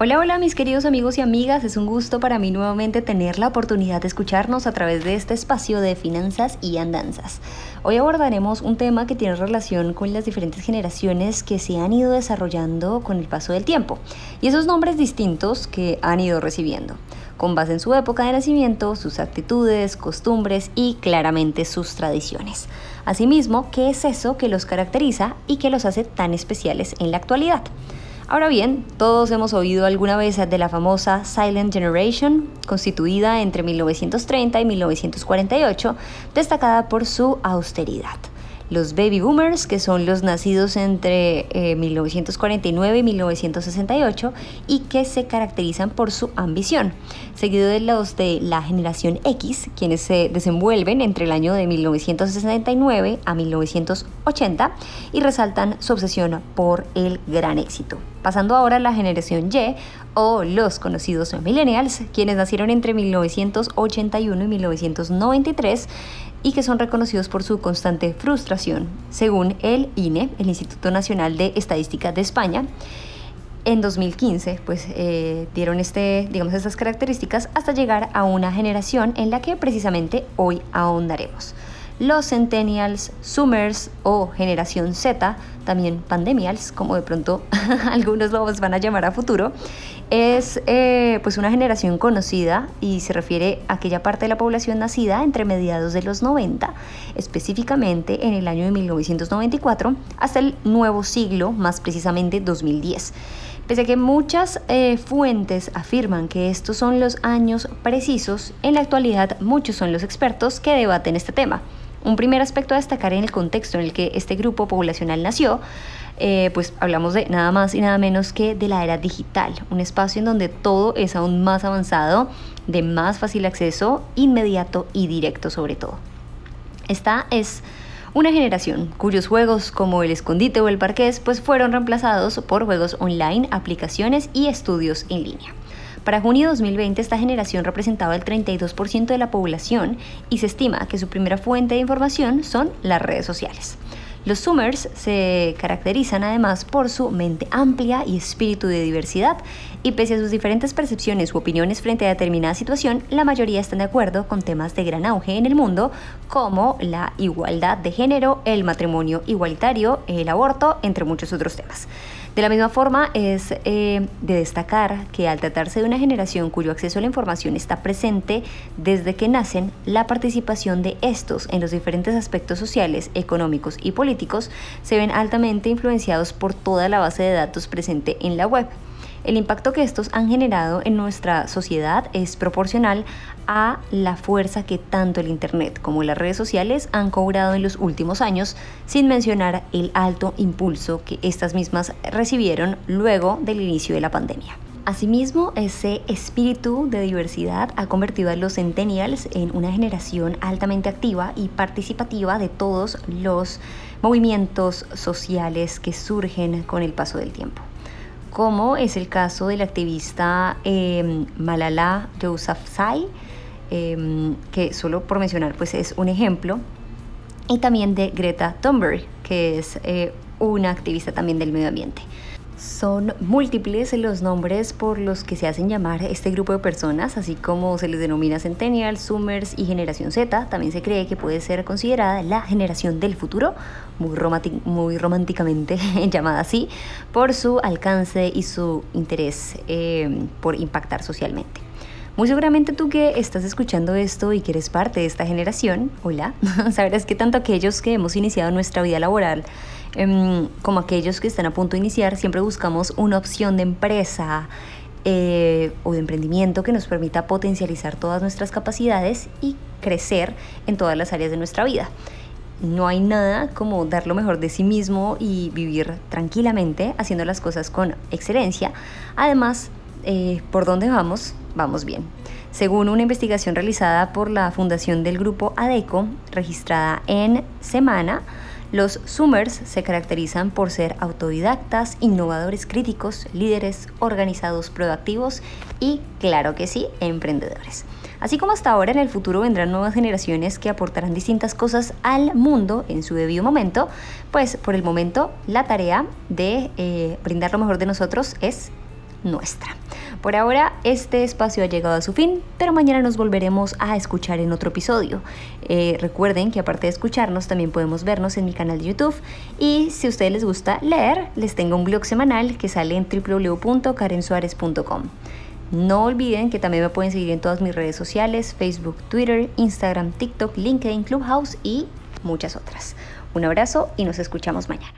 Hola, hola mis queridos amigos y amigas, es un gusto para mí nuevamente tener la oportunidad de escucharnos a través de este espacio de finanzas y andanzas. Hoy abordaremos un tema que tiene relación con las diferentes generaciones que se han ido desarrollando con el paso del tiempo y esos nombres distintos que han ido recibiendo, con base en su época de nacimiento, sus actitudes, costumbres y claramente sus tradiciones. Asimismo, ¿qué es eso que los caracteriza y que los hace tan especiales en la actualidad? Ahora bien, todos hemos oído alguna vez de la famosa Silent Generation, constituida entre 1930 y 1948, destacada por su austeridad los baby boomers, que son los nacidos entre 1949 eh, y 1968 y que se caracterizan por su ambición, seguido de los de la generación X, quienes se desenvuelven entre el año de 1969 a 1980 y resaltan su obsesión por el gran éxito. Pasando ahora a la generación Y o los conocidos millennials, quienes nacieron entre 1981 y 1993 y que son reconocidos por su constante frustración, según el INE, el Instituto Nacional de Estadística de España. En 2015, pues eh, dieron este, digamos, estas características hasta llegar a una generación en la que precisamente hoy ahondaremos los Centennials, Zoomers o Generación Z, también Pandemials, como de pronto algunos los van a llamar a futuro, es eh, pues una generación conocida y se refiere a aquella parte de la población nacida entre mediados de los 90, específicamente en el año de 1994 hasta el nuevo siglo, más precisamente 2010. Pese a que muchas eh, fuentes afirman que estos son los años precisos, en la actualidad muchos son los expertos que debaten este tema. Un primer aspecto a destacar en el contexto en el que este grupo poblacional nació, eh, pues hablamos de nada más y nada menos que de la era digital, un espacio en donde todo es aún más avanzado, de más fácil acceso, inmediato y directo sobre todo. Esta es una generación cuyos juegos como el escondite o el parqués pues fueron reemplazados por juegos online, aplicaciones y estudios en línea. Para junio de 2020 esta generación representaba el 32% de la población y se estima que su primera fuente de información son las redes sociales. Los Zoomers se caracterizan además por su mente amplia y espíritu de diversidad, y pese a sus diferentes percepciones u opiniones frente a determinada situación, la mayoría están de acuerdo con temas de gran auge en el mundo, como la igualdad de género, el matrimonio igualitario, el aborto, entre muchos otros temas. De la misma forma, es eh, de destacar que al tratarse de una generación cuyo acceso a la información está presente desde que nacen, la participación de estos en los diferentes aspectos sociales, económicos y políticos se ven altamente influenciados por toda la base de datos presente en la web. El impacto que estos han generado en nuestra sociedad es proporcional a la fuerza que tanto el Internet como las redes sociales han cobrado en los últimos años, sin mencionar el alto impulso que estas mismas recibieron luego del inicio de la pandemia. Asimismo, ese espíritu de diversidad ha convertido a los centennials en una generación altamente activa y participativa de todos los movimientos sociales que surgen con el paso del tiempo como es el caso del activista eh, Malala Yousafzai, em, que solo por mencionar pues es un ejemplo, y también de Greta Thunberg, que es eh, una activista también del medio ambiente. Son múltiples los nombres por los que se hacen llamar este grupo de personas, así como se les denomina Centennial, Zoomers y Generación Z. También se cree que puede ser considerada la generación del futuro, muy, muy románticamente llamada así, por su alcance y su interés eh, por impactar socialmente. Muy seguramente tú que estás escuchando esto y que eres parte de esta generación, hola, sabrás que tanto aquellos que hemos iniciado nuestra vida laboral Em, como aquellos que están a punto de iniciar, siempre buscamos una opción de empresa eh, o de emprendimiento que nos permita potencializar todas nuestras capacidades y crecer en todas las áreas de nuestra vida. No hay nada como dar lo mejor de sí mismo y vivir tranquilamente haciendo las cosas con excelencia. Además, eh, por dónde vamos, vamos bien. Según una investigación realizada por la Fundación del Grupo ADECO, registrada en Semana, los Zoomers se caracterizan por ser autodidactas, innovadores críticos, líderes, organizados, proactivos y, claro que sí, emprendedores. Así como hasta ahora, en el futuro vendrán nuevas generaciones que aportarán distintas cosas al mundo en su debido momento, pues por el momento la tarea de eh, brindar lo mejor de nosotros es nuestra. Por ahora este espacio ha llegado a su fin, pero mañana nos volveremos a escuchar en otro episodio. Eh, recuerden que aparte de escucharnos también podemos vernos en mi canal de YouTube y si a ustedes les gusta leer, les tengo un blog semanal que sale en www.karensuarez.com. No olviden que también me pueden seguir en todas mis redes sociales, Facebook, Twitter, Instagram, TikTok, LinkedIn, Clubhouse y muchas otras. Un abrazo y nos escuchamos mañana.